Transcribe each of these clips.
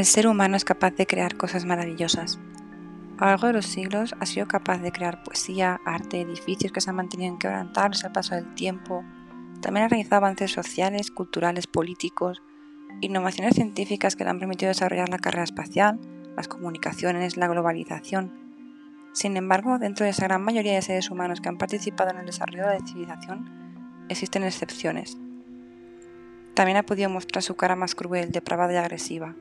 El ser humano es capaz de crear cosas maravillosas. A lo largo de los siglos ha sido capaz de crear poesía, arte, edificios que se han mantenido inquebrantables al paso del tiempo. También ha realizado avances sociales, culturales, políticos, innovaciones científicas que le han permitido desarrollar la carrera espacial, las comunicaciones, la globalización. Sin embargo, dentro de esa gran mayoría de seres humanos que han participado en el desarrollo de la civilización, existen excepciones. También ha podido mostrar su cara más cruel, depravada y agresiva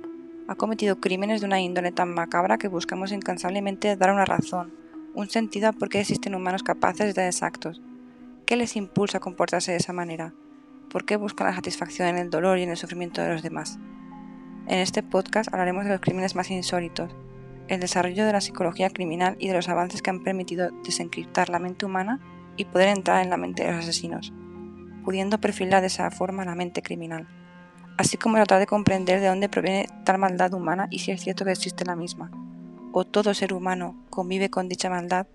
ha cometido crímenes de una índole tan macabra que buscamos incansablemente dar una razón, un sentido a por qué existen humanos capaces de tales actos. ¿Qué les impulsa a comportarse de esa manera? ¿Por qué buscan la satisfacción en el dolor y en el sufrimiento de los demás? En este podcast hablaremos de los crímenes más insólitos, el desarrollo de la psicología criminal y de los avances que han permitido desencriptar la mente humana y poder entrar en la mente de los asesinos, pudiendo perfilar de esa forma la mente criminal así como tratar de comprender de dónde proviene tal maldad humana y si es cierto que existe la misma, o todo ser humano convive con dicha maldad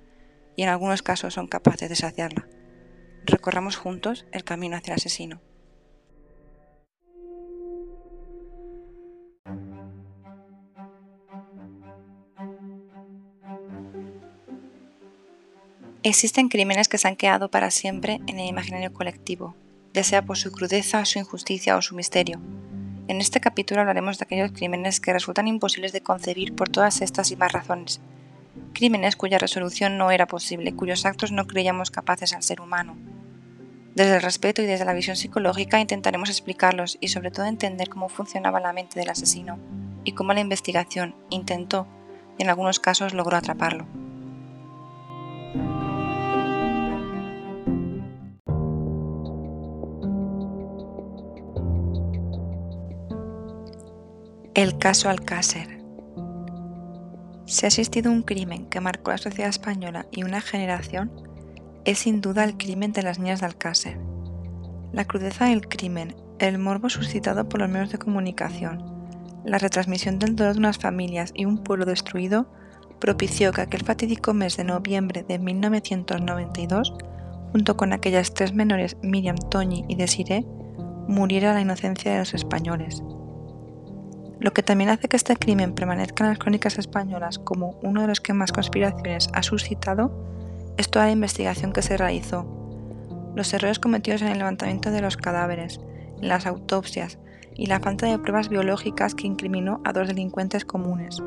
y en algunos casos son capaces de saciarla. Recorramos juntos el camino hacia el asesino. Existen crímenes que se han quedado para siempre en el imaginario colectivo, ya sea por su crudeza, su injusticia o su misterio. En este capítulo hablaremos de aquellos crímenes que resultan imposibles de concebir por todas estas y más razones. Crímenes cuya resolución no era posible, cuyos actos no creíamos capaces al ser humano. Desde el respeto y desde la visión psicológica intentaremos explicarlos y sobre todo entender cómo funcionaba la mente del asesino y cómo la investigación intentó y en algunos casos logró atraparlo. El caso Alcácer. Si ha existido un crimen que marcó la sociedad española y una generación, es sin duda el crimen de las niñas de Alcácer. La crudeza del crimen, el morbo suscitado por los medios de comunicación, la retransmisión del dolor de unas familias y un pueblo destruido propició que aquel fatídico mes de noviembre de 1992, junto con aquellas tres menores Miriam, Toñi y Desiree, muriera la inocencia de los españoles. Lo que también hace que este crimen permanezca en las crónicas españolas como uno de los que más conspiraciones ha suscitado es toda la investigación que se realizó, los errores cometidos en el levantamiento de los cadáveres, en las autopsias y la falta de pruebas biológicas que incriminó a dos delincuentes comunes.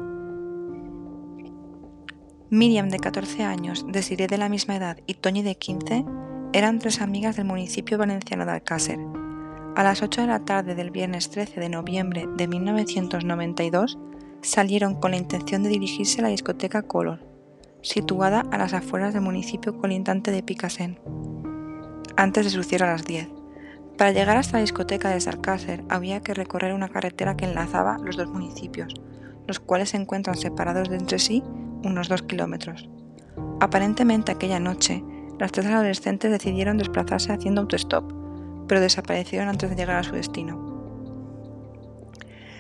Miriam, de 14 años, Desiree de la misma edad y Toñi, de 15, eran tres amigas del municipio valenciano de Alcácer, a las 8 de la tarde del viernes 13 de noviembre de 1992 salieron con la intención de dirigirse a la discoteca Color, situada a las afueras del municipio colindante de Picasen, antes de su a las 10. Para llegar hasta la discoteca de Sarcácer había que recorrer una carretera que enlazaba los dos municipios, los cuales se encuentran separados de entre sí unos 2 kilómetros. Aparentemente aquella noche, las tres adolescentes decidieron desplazarse haciendo autostop pero desaparecieron antes de llegar a su destino.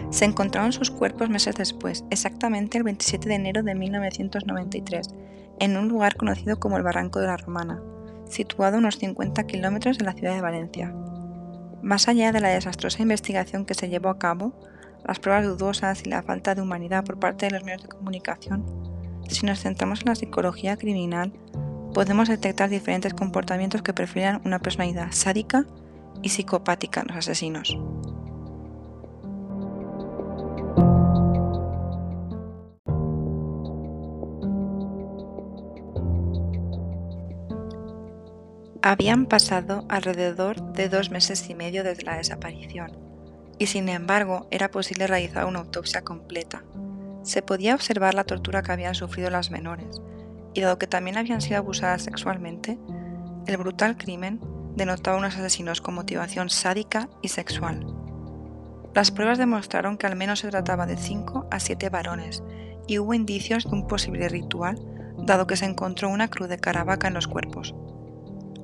Se encontraron sus cuerpos meses después, exactamente el 27 de enero de 1993, en un lugar conocido como el Barranco de la Romana, situado a unos 50 kilómetros de la ciudad de Valencia. Más allá de la desastrosa investigación que se llevó a cabo, las pruebas dudosas y la falta de humanidad por parte de los medios de comunicación, si nos centramos en la psicología criminal, podemos detectar diferentes comportamientos que perfilan una personalidad sádica y psicopática en los asesinos. Habían pasado alrededor de dos meses y medio desde la desaparición, y sin embargo era posible realizar una autopsia completa. Se podía observar la tortura que habían sufrido las menores, y dado que también habían sido abusadas sexualmente, el brutal crimen denotaba unos asesinos con motivación sádica y sexual. Las pruebas demostraron que al menos se trataba de 5 a 7 varones y hubo indicios de un posible ritual, dado que se encontró una cruz de caravaca en los cuerpos.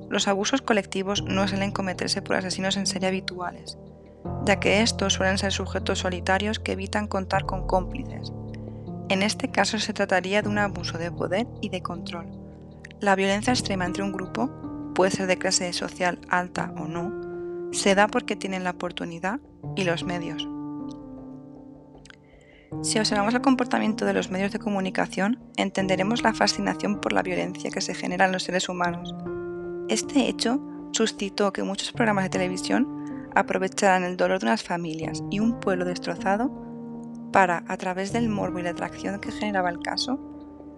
Los abusos colectivos no suelen cometerse por asesinos en serie habituales, ya que estos suelen ser sujetos solitarios que evitan contar con cómplices. En este caso se trataría de un abuso de poder y de control. La violencia extrema entre un grupo puede ser de clase social alta o no, se da porque tienen la oportunidad y los medios. Si observamos el comportamiento de los medios de comunicación, entenderemos la fascinación por la violencia que se genera en los seres humanos. Este hecho suscitó que muchos programas de televisión aprovecharan el dolor de unas familias y un pueblo destrozado para, a través del morbo y la atracción que generaba el caso,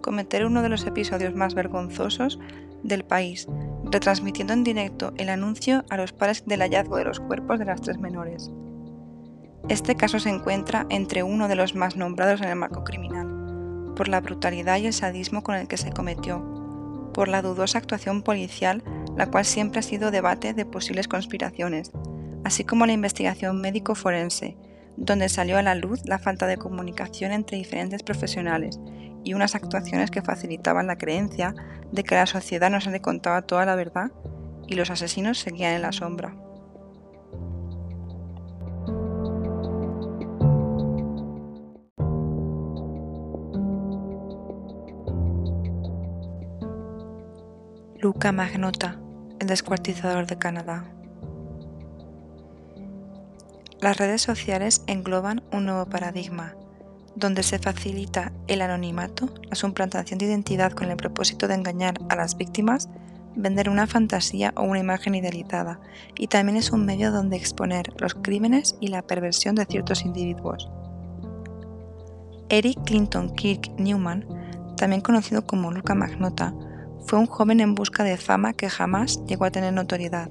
cometer uno de los episodios más vergonzosos del país, retransmitiendo en directo el anuncio a los padres del hallazgo de los cuerpos de las tres menores. Este caso se encuentra entre uno de los más nombrados en el marco criminal, por la brutalidad y el sadismo con el que se cometió, por la dudosa actuación policial, la cual siempre ha sido debate de posibles conspiraciones, así como la investigación médico-forense, donde salió a la luz la falta de comunicación entre diferentes profesionales y unas actuaciones que facilitaban la creencia de que la sociedad no se le contaba toda la verdad y los asesinos seguían en la sombra. Luca Magnota, el descuartizador de Canadá. Las redes sociales engloban un nuevo paradigma, donde se facilita el anonimato, la suplantación de identidad con el propósito de engañar a las víctimas, vender una fantasía o una imagen idealizada, y también es un medio donde exponer los crímenes y la perversión de ciertos individuos. Eric Clinton Kirk Newman, también conocido como Luca Magnota, fue un joven en busca de fama que jamás llegó a tener notoriedad.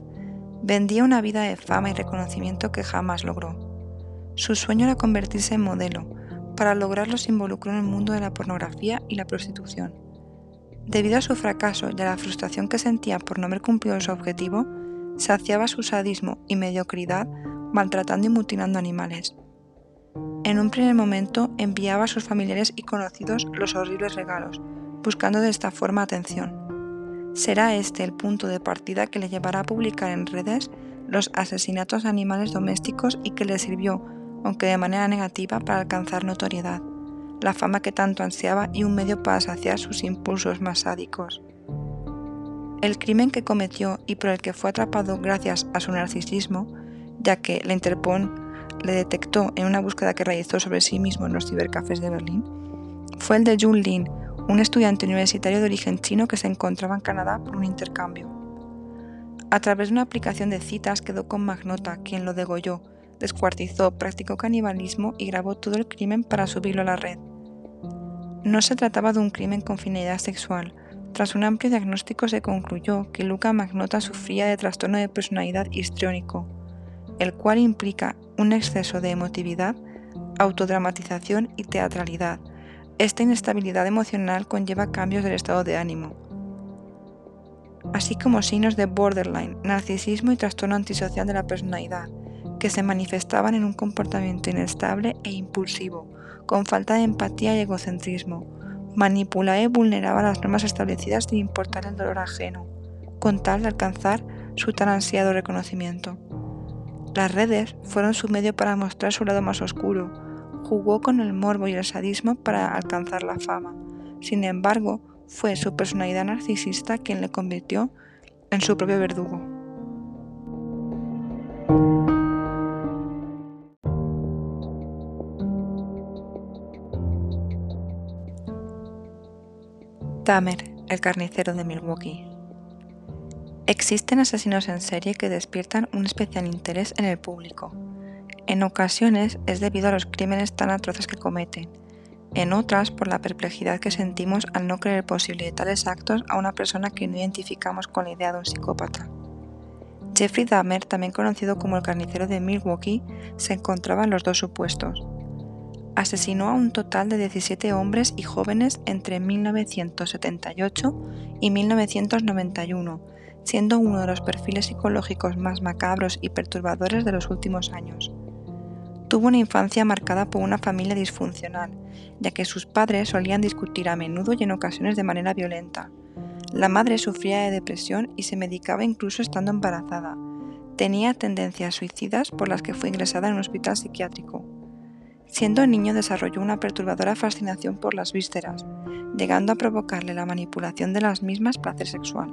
Vendía una vida de fama y reconocimiento que jamás logró. Su sueño era convertirse en modelo. Para lograrlo se involucró en el mundo de la pornografía y la prostitución. Debido a su fracaso y a la frustración que sentía por no haber cumplido su objetivo, saciaba su sadismo y mediocridad maltratando y mutilando animales. En un primer momento enviaba a sus familiares y conocidos los horribles regalos, buscando de esta forma atención. Será este el punto de partida que le llevará a publicar en redes los asesinatos de animales domésticos y que le sirvió, aunque de manera negativa, para alcanzar notoriedad, la fama que tanto ansiaba y un medio para saciar sus impulsos más sádicos. El crimen que cometió y por el que fue atrapado gracias a su narcisismo, ya que la Interpol le detectó en una búsqueda que realizó sobre sí mismo en los cibercafés de Berlín, fue el de Jun Lin, un estudiante universitario de origen chino que se encontraba en Canadá por un intercambio. A través de una aplicación de citas quedó con Magnota, quien lo degolló, descuartizó, practicó canibalismo y grabó todo el crimen para subirlo a la red. No se trataba de un crimen con finalidad sexual. Tras un amplio diagnóstico se concluyó que Luca Magnota sufría de trastorno de personalidad histriónico, el cual implica un exceso de emotividad, autodramatización y teatralidad, esta inestabilidad emocional conlleva cambios del estado de ánimo, así como signos de borderline, narcisismo y trastorno antisocial de la personalidad, que se manifestaban en un comportamiento inestable e impulsivo, con falta de empatía y egocentrismo. Manipulaba y vulneraba las normas establecidas sin importar el dolor ajeno, con tal de alcanzar su tan ansiado reconocimiento. Las redes fueron su medio para mostrar su lado más oscuro, jugó con el morbo y el sadismo para alcanzar la fama. Sin embargo, fue su personalidad narcisista quien le convirtió en su propio verdugo. Dahmer, el carnicero de Milwaukee. Existen asesinos en serie que despiertan un especial interés en el público. En ocasiones es debido a los crímenes tan atroces que cometen, en otras por la perplejidad que sentimos al no creer posible tales actos a una persona que no identificamos con la idea de un psicópata. Jeffrey Dahmer, también conocido como el carnicero de Milwaukee, se encontraba en los dos supuestos. Asesinó a un total de 17 hombres y jóvenes entre 1978 y 1991, siendo uno de los perfiles psicológicos más macabros y perturbadores de los últimos años. Tuvo una infancia marcada por una familia disfuncional, ya que sus padres solían discutir a menudo y en ocasiones de manera violenta. La madre sufría de depresión y se medicaba incluso estando embarazada. Tenía tendencias suicidas por las que fue ingresada en un hospital psiquiátrico. Siendo niño desarrolló una perturbadora fascinación por las vísceras, llegando a provocarle la manipulación de las mismas placer sexual.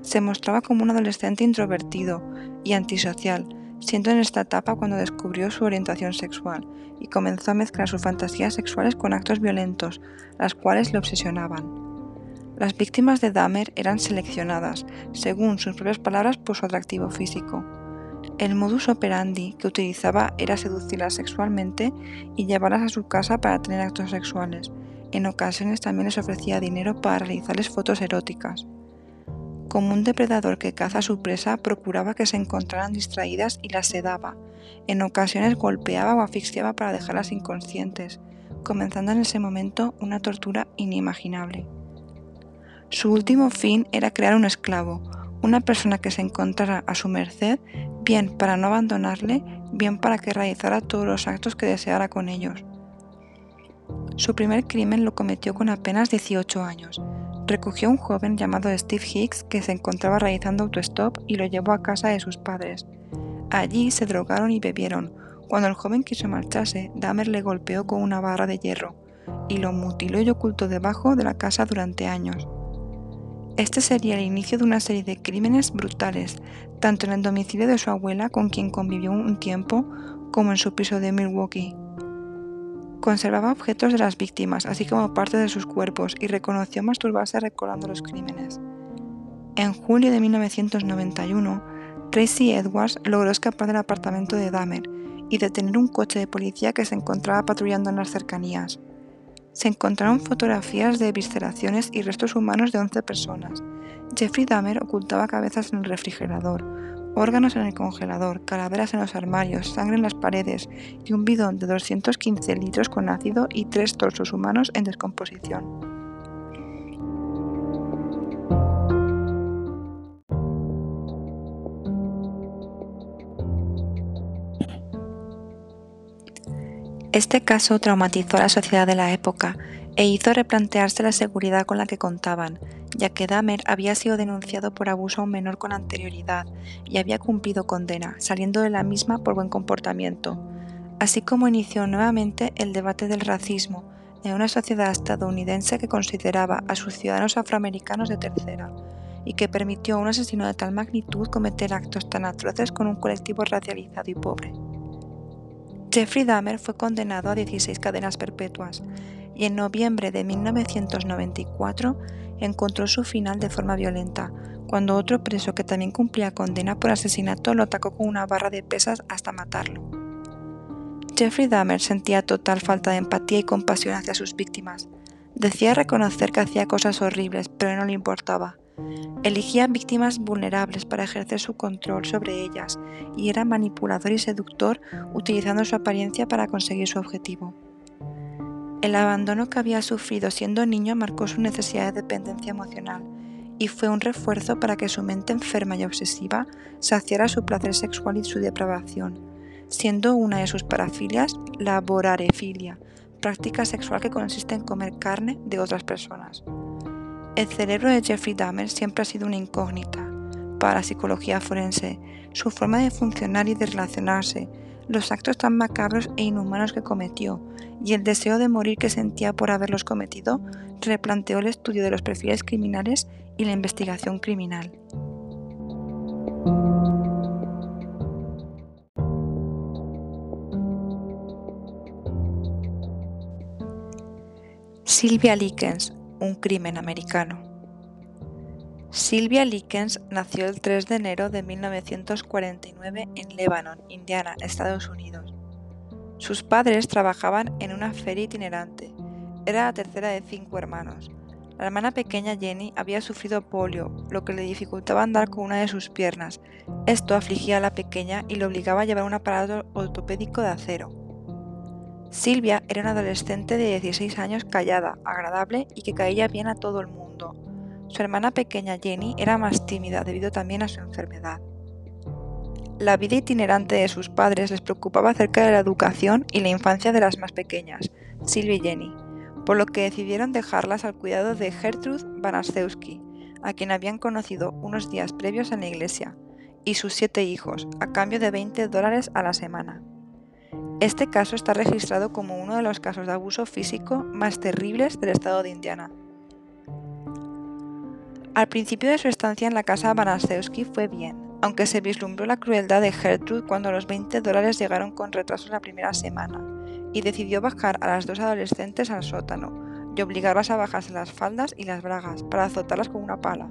Se mostraba como un adolescente introvertido y antisocial, siendo en esta etapa cuando descubrió su orientación sexual y comenzó a mezclar sus fantasías sexuales con actos violentos, las cuales le obsesionaban. Las víctimas de Dahmer eran seleccionadas, según sus propias palabras, por su atractivo físico. El modus operandi que utilizaba era seducirlas sexualmente y llevarlas a su casa para tener actos sexuales. En ocasiones también les ofrecía dinero para realizarles fotos eróticas. Como un depredador que caza a su presa, procuraba que se encontraran distraídas y las sedaba. En ocasiones golpeaba o asfixiaba para dejarlas inconscientes, comenzando en ese momento una tortura inimaginable. Su último fin era crear un esclavo, una persona que se encontrara a su merced, bien para no abandonarle, bien para que realizara todos los actos que deseara con ellos. Su primer crimen lo cometió con apenas 18 años. Recogió a un joven llamado Steve Hicks que se encontraba realizando autostop y lo llevó a casa de sus padres. Allí se drogaron y bebieron. Cuando el joven quiso marcharse, Dahmer le golpeó con una barra de hierro y lo mutiló y ocultó debajo de la casa durante años. Este sería el inicio de una serie de crímenes brutales, tanto en el domicilio de su abuela, con quien convivió un tiempo, como en su piso de Milwaukee. Conservaba objetos de las víctimas, así como parte de sus cuerpos, y reconoció masturbarse recordando los crímenes. En julio de 1991, Tracy Edwards logró escapar del apartamento de Dahmer y detener un coche de policía que se encontraba patrullando en las cercanías se encontraron fotografías de visceraciones y restos humanos de 11 personas. Jeffrey Dahmer ocultaba cabezas en el refrigerador, órganos en el congelador, calaveras en los armarios, sangre en las paredes y un bidón de 215 litros con ácido y tres torsos humanos en descomposición. Este caso traumatizó a la sociedad de la época e hizo replantearse la seguridad con la que contaban, ya que Dahmer había sido denunciado por abuso a un menor con anterioridad y había cumplido condena, saliendo de la misma por buen comportamiento, así como inició nuevamente el debate del racismo en una sociedad estadounidense que consideraba a sus ciudadanos afroamericanos de tercera y que permitió a un asesino de tal magnitud cometer actos tan atroces con un colectivo racializado y pobre. Jeffrey Dahmer fue condenado a 16 cadenas perpetuas y en noviembre de 1994 encontró su final de forma violenta, cuando otro preso que también cumplía condena por asesinato lo atacó con una barra de pesas hasta matarlo. Jeffrey Dahmer sentía total falta de empatía y compasión hacia sus víctimas. Decía reconocer que hacía cosas horribles, pero no le importaba. Elegía víctimas vulnerables para ejercer su control sobre ellas y era manipulador y seductor utilizando su apariencia para conseguir su objetivo. El abandono que había sufrido siendo niño marcó su necesidad de dependencia emocional y fue un refuerzo para que su mente enferma y obsesiva saciara su placer sexual y su depravación, siendo una de sus parafilias la vorarefilia, práctica sexual que consiste en comer carne de otras personas. El cerebro de Jeffrey Dahmer siempre ha sido una incógnita para la psicología forense. Su forma de funcionar y de relacionarse, los actos tan macabros e inhumanos que cometió y el deseo de morir que sentía por haberlos cometido replanteó el estudio de los perfiles criminales y la investigación criminal. Sylvia Likens, un crimen americano. Sylvia Likens nació el 3 de enero de 1949 en Lebanon, Indiana, Estados Unidos. Sus padres trabajaban en una feria itinerante. Era la tercera de cinco hermanos. La hermana pequeña Jenny había sufrido polio, lo que le dificultaba andar con una de sus piernas. Esto afligía a la pequeña y le obligaba a llevar un aparato ortopédico de acero. Silvia era una adolescente de 16 años callada, agradable y que caía bien a todo el mundo. Su hermana pequeña Jenny era más tímida debido también a su enfermedad. La vida itinerante de sus padres les preocupaba acerca de la educación y la infancia de las más pequeñas, Silvia y Jenny, por lo que decidieron dejarlas al cuidado de Gertrude Banaszewski, a quien habían conocido unos días previos en la iglesia, y sus siete hijos, a cambio de 20 dólares a la semana. Este caso está registrado como uno de los casos de abuso físico más terribles del estado de Indiana. Al principio de su estancia en la casa Banaszewski fue bien. aunque se vislumbró la crueldad de Gertrude cuando los 20 dólares llegaron con retraso la primera semana, y decidió bajar a las dos adolescentes al sótano y obligarlas a bajarse las faldas y las bragas para azotarlas con una pala.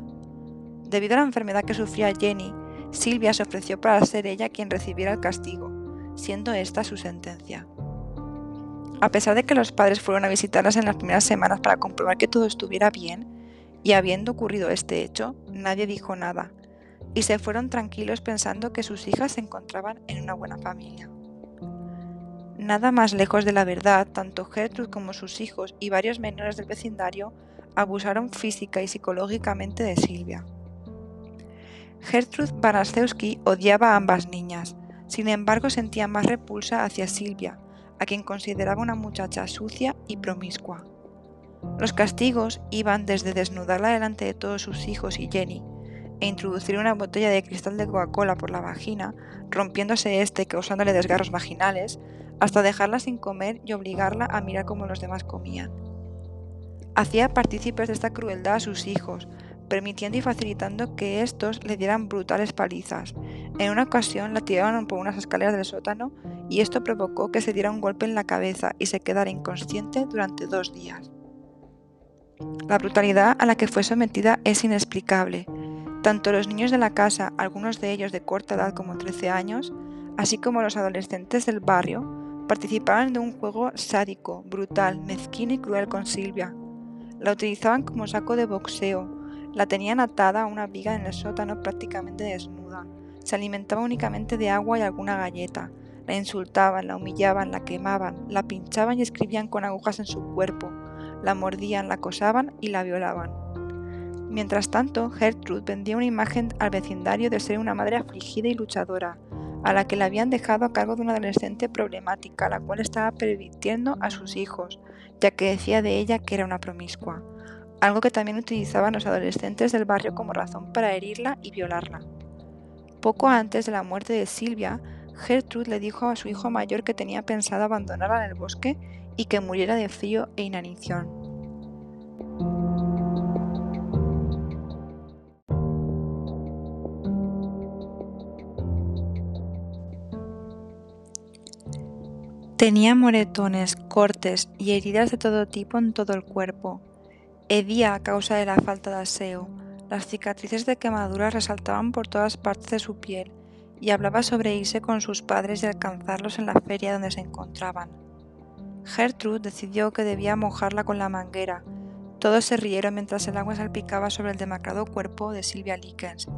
Debido a la enfermedad que sufría Jenny, Silvia se ofreció para ser ella quien recibiera el castigo, siendo esta su sentencia. A pesar de que los padres fueron a visitarlas en las primeras semanas para comprobar que todo estuviera bien, y habiendo ocurrido este hecho, nadie dijo nada, y se fueron tranquilos pensando que sus hijas se encontraban en una buena familia. Nada más lejos de la verdad, tanto Gertrude como sus hijos y varios menores del vecindario abusaron física y psicológicamente de Silvia. Gertrude Banaszewski odiaba a ambas niñas, sin embargo sentía más repulsa hacia Silvia, a quien consideraba una muchacha sucia y promiscua. Los castigos iban desde desnudarla delante de todos sus hijos y Jenny, e introducir una botella de cristal de Coca-Cola por la vagina, rompiéndose este causándole desgarros vaginales, hasta dejarla sin comer y obligarla a mirar como los demás comían. Hacía partícipes de esta crueldad a sus hijos, permitiendo y facilitando que estos le dieran brutales palizas. En una ocasión la tiraron por unas escaleras del sótano y esto provocó que se diera un golpe en la cabeza y se quedara inconsciente durante dos días. La brutalidad a la que fue sometida es inexplicable, tanto los niños de la casa, algunos de ellos de corta edad como 13 años, así como los adolescentes del barrio, participaban de un juego sádico, brutal, mezquino y cruel con Silvia. La utilizaban como saco de boxeo, la tenían atada a una viga en el sótano prácticamente desnuda, se alimentaba únicamente de agua y alguna galleta, la insultaban, la humillaban, la quemaban, la pinchaban y escribían con agujas en su cuerpo, la mordían, la acosaban y la violaban. Mientras tanto, Gertrude vendía una imagen al vecindario de ser una madre afligida y luchadora, a la que la habían dejado a cargo de una adolescente problemática, la cual estaba permitiendo a sus hijos, ya que decía de ella que era una promiscua, algo que también utilizaban los adolescentes del barrio como razón para herirla y violarla. Poco antes de la muerte de Silvia, Gertrude le dijo a su hijo mayor que tenía pensado abandonarla en el bosque y que muriera de frío e inanición. Tenía moretones, cortes y heridas de todo tipo en todo el cuerpo. Hedía a causa de la falta de aseo. Las cicatrices de quemaduras resaltaban por todas partes de su piel y hablaba sobre irse con sus padres y alcanzarlos en la feria donde se encontraban. Gertrude decidió que debía mojarla con la manguera. Todos se rieron mientras el agua salpicaba sobre el demacrado cuerpo de Silvia Likens,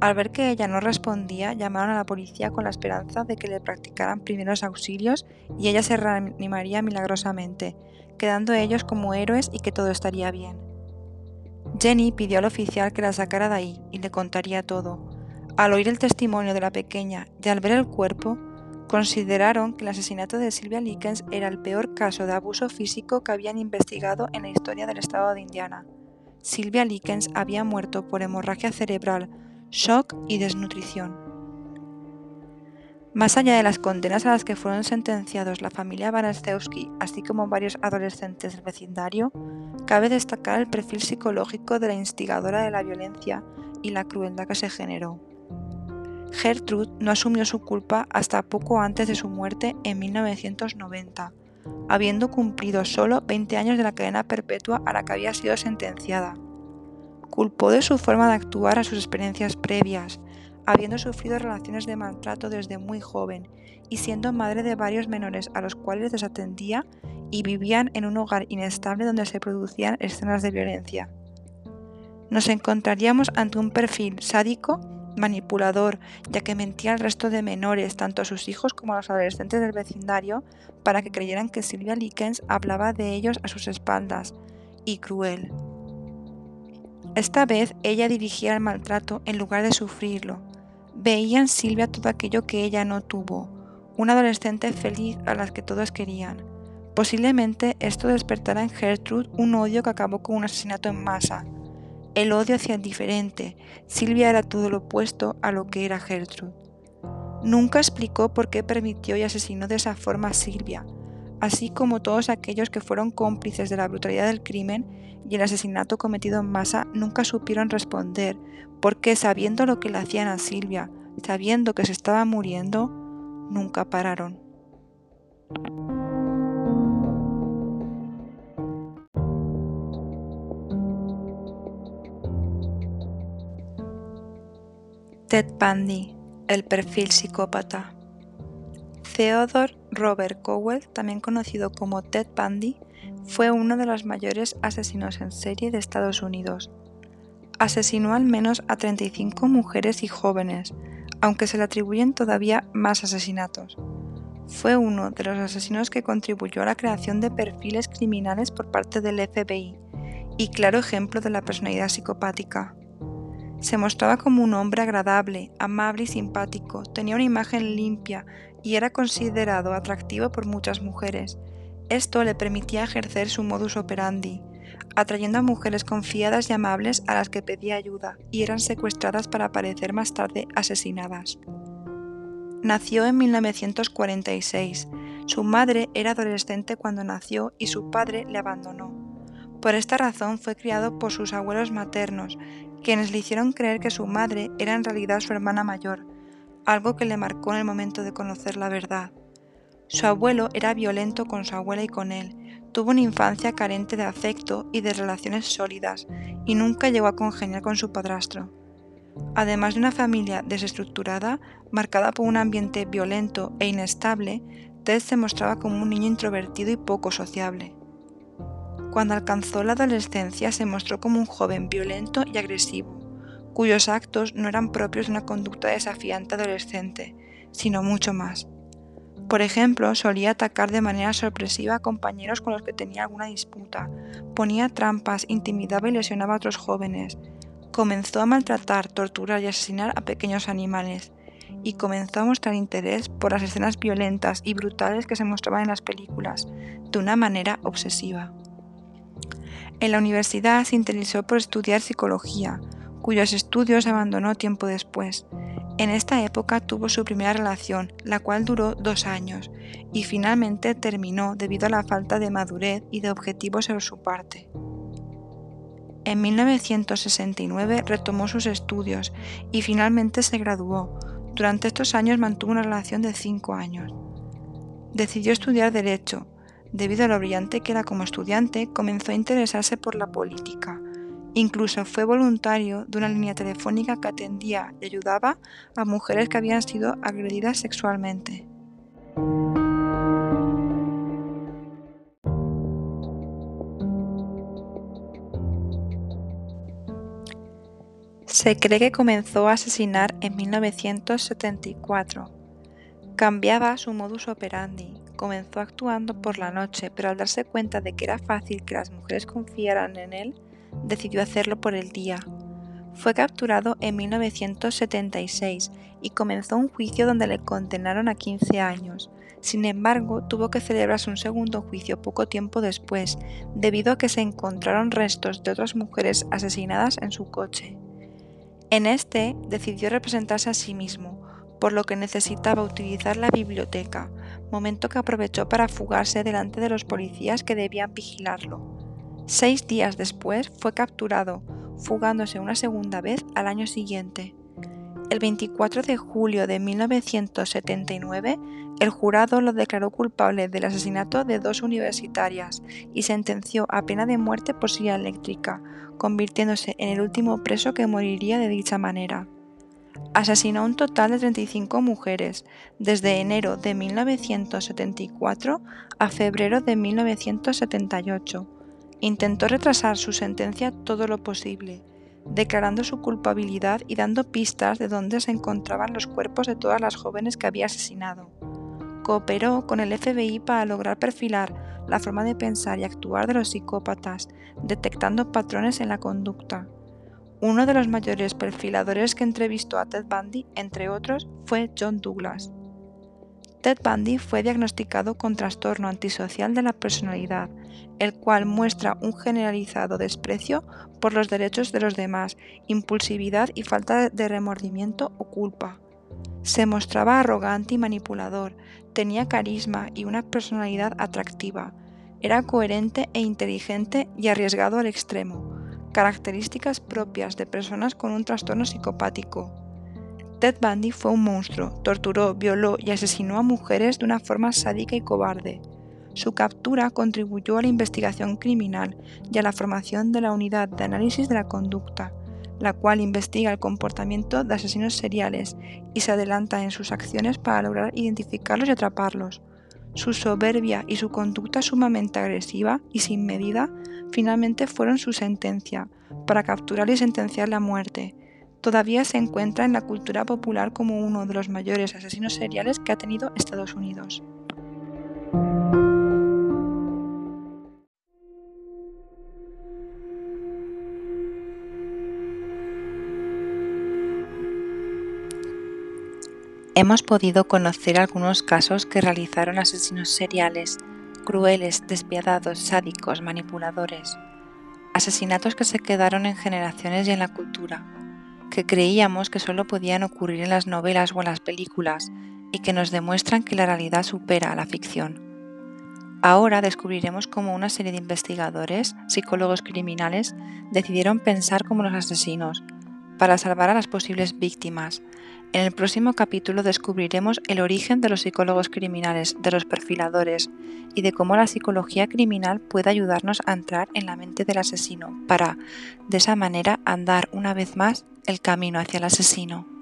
al ver que ella no respondía, llamaron a la policía con la esperanza de que le practicaran primeros auxilios y ella se reanimaría milagrosamente, quedando ellos como héroes y que todo estaría bien. Jenny pidió al oficial que la sacara de ahí y le contaría todo. Al oír el testimonio de la pequeña y al ver el cuerpo, consideraron que el asesinato de Sylvia Likens era el peor caso de abuso físico que habían investigado en la historia del estado de Indiana. Sylvia Likens había muerto por hemorragia cerebral shock y desnutrición. Más allá de las condenas a las que fueron sentenciados la familia Banaszewski, así como varios adolescentes del vecindario, cabe destacar el perfil psicológico de la instigadora de la violencia y la crueldad que se generó. Gertrude no asumió su culpa hasta poco antes de su muerte en 1990, habiendo cumplido solo 20 años de la cadena perpetua a la que había sido sentenciada culpó de su forma de actuar a sus experiencias previas, habiendo sufrido relaciones de maltrato desde muy joven y siendo madre de varios menores a los cuales desatendía y vivían en un hogar inestable donde se producían escenas de violencia. Nos encontraríamos ante un perfil sádico, manipulador, ya que mentía al resto de menores, tanto a sus hijos como a los adolescentes del vecindario, para que creyeran que Silvia Likens hablaba de ellos a sus espaldas, y cruel. Esta vez ella dirigía el maltrato en lugar de sufrirlo. Veía en Silvia todo aquello que ella no tuvo, una adolescente feliz a la que todos querían. Posiblemente esto despertara en Gertrude un odio que acabó con un asesinato en masa. El odio hacia el diferente. Silvia era todo lo opuesto a lo que era Gertrude. Nunca explicó por qué permitió y asesinó de esa forma a Silvia. así como todos aquellos que fueron cómplices de la brutalidad del crimen y el asesinato cometido en masa nunca supieron responder, porque sabiendo lo que le hacían a Silvia, sabiendo que se estaba muriendo, nunca pararon. Ted Bundy, el perfil psicópata. Theodore Robert Cowell, también conocido como Ted Bundy, fue uno de los mayores asesinos en serie de Estados Unidos. Asesinó al menos a 35 mujeres y jóvenes, aunque se le atribuyen todavía más asesinatos. Fue uno de los asesinos que contribuyó a la creación de perfiles criminales por parte del FBI y claro ejemplo de la personalidad psicopática. Se mostraba como un hombre agradable, amable y simpático, tenía una imagen limpia y era considerado atractivo por muchas mujeres. Esto le permitía ejercer su modus operandi, atrayendo a mujeres confiadas y amables a las que pedía ayuda y eran secuestradas para aparecer más tarde asesinadas. Nació en 1946. Su madre era adolescente cuando nació y su padre le abandonó. Por esta razón fue criado por sus abuelos maternos, quienes le hicieron creer que su madre era en realidad su hermana mayor, algo que le marcó en el momento de conocer la verdad. Su abuelo era violento con su abuela y con él, tuvo una infancia carente de afecto y de relaciones sólidas, y nunca llegó a congeniar con su padrastro. Además de una familia desestructurada, marcada por un ambiente violento e inestable, Ted se mostraba como un niño introvertido y poco sociable. Cuando alcanzó la adolescencia se mostró como un joven violento y agresivo, cuyos actos no eran propios de una conducta desafiante adolescente, sino mucho más. Por ejemplo, solía atacar de manera sorpresiva a compañeros con los que tenía alguna disputa, ponía trampas, intimidaba y lesionaba a otros jóvenes, comenzó a maltratar, torturar y asesinar a pequeños animales, y comenzó a mostrar interés por las escenas violentas y brutales que se mostraban en las películas, de una manera obsesiva. En la universidad se interesó por estudiar psicología, cuyos estudios abandonó tiempo después. En esta época tuvo su primera relación, la cual duró dos años, y finalmente terminó debido a la falta de madurez y de objetivos sobre su parte. En 1969 retomó sus estudios y finalmente se graduó. Durante estos años mantuvo una relación de cinco años. Decidió estudiar Derecho, Debido a lo brillante que era como estudiante, comenzó a interesarse por la política. Incluso fue voluntario de una línea telefónica que atendía y ayudaba a mujeres que habían sido agredidas sexualmente. Se cree que comenzó a asesinar en 1974. Cambiaba su modus operandi, comenzó actuando por la noche, pero al darse cuenta de que era fácil que las mujeres confiaran en él, decidió hacerlo por el día. Fue capturado en 1976 y comenzó un juicio donde le condenaron a 15 años. Sin embargo, tuvo que celebrarse un segundo juicio poco tiempo después, debido a que se encontraron restos de otras mujeres asesinadas en su coche. En este decidió representarse a sí mismo, por lo que necesitaba utilizar la biblioteca, momento que aprovechó para fugarse delante de los policías que debían vigilarlo. Seis días después fue capturado, fugándose una segunda vez al año siguiente. El 24 de julio de 1979, el jurado lo declaró culpable del asesinato de dos universitarias y sentenció a pena de muerte por silla eléctrica, convirtiéndose en el último preso que moriría de dicha manera. Asesinó un total de 35 mujeres desde enero de 1974 a febrero de 1978. Intentó retrasar su sentencia todo lo posible, declarando su culpabilidad y dando pistas de dónde se encontraban los cuerpos de todas las jóvenes que había asesinado. Cooperó con el FBI para lograr perfilar la forma de pensar y actuar de los psicópatas, detectando patrones en la conducta. Uno de los mayores perfiladores que entrevistó a Ted Bundy, entre otros, fue John Douglas. Ted Bundy fue diagnosticado con trastorno antisocial de la personalidad, el cual muestra un generalizado desprecio por los derechos de los demás, impulsividad y falta de remordimiento o culpa. Se mostraba arrogante y manipulador, tenía carisma y una personalidad atractiva, era coherente e inteligente y arriesgado al extremo, características propias de personas con un trastorno psicopático. Ted Bundy fue un monstruo, torturó, violó y asesinó a mujeres de una forma sádica y cobarde. Su captura contribuyó a la investigación criminal y a la formación de la unidad de análisis de la conducta, la cual investiga el comportamiento de asesinos seriales y se adelanta en sus acciones para lograr identificarlos y atraparlos. Su soberbia y su conducta sumamente agresiva y sin medida finalmente fueron su sentencia para capturar y sentenciar la muerte. Todavía se encuentra en la cultura popular como uno de los mayores asesinos seriales que ha tenido Estados Unidos. hemos podido conocer algunos casos que realizaron asesinos seriales, crueles, despiadados, sádicos, manipuladores. Asesinatos que se quedaron en generaciones y en la cultura, que creíamos que solo podían ocurrir en las novelas o en las películas y que nos demuestran que la realidad supera a la ficción. Ahora descubriremos cómo una serie de investigadores, psicólogos criminales, decidieron pensar como los asesinos, para salvar a las posibles víctimas, en el próximo capítulo descubriremos el origen de los psicólogos criminales, de los perfiladores y de cómo la psicología criminal puede ayudarnos a entrar en la mente del asesino para, de esa manera, andar una vez más el camino hacia el asesino.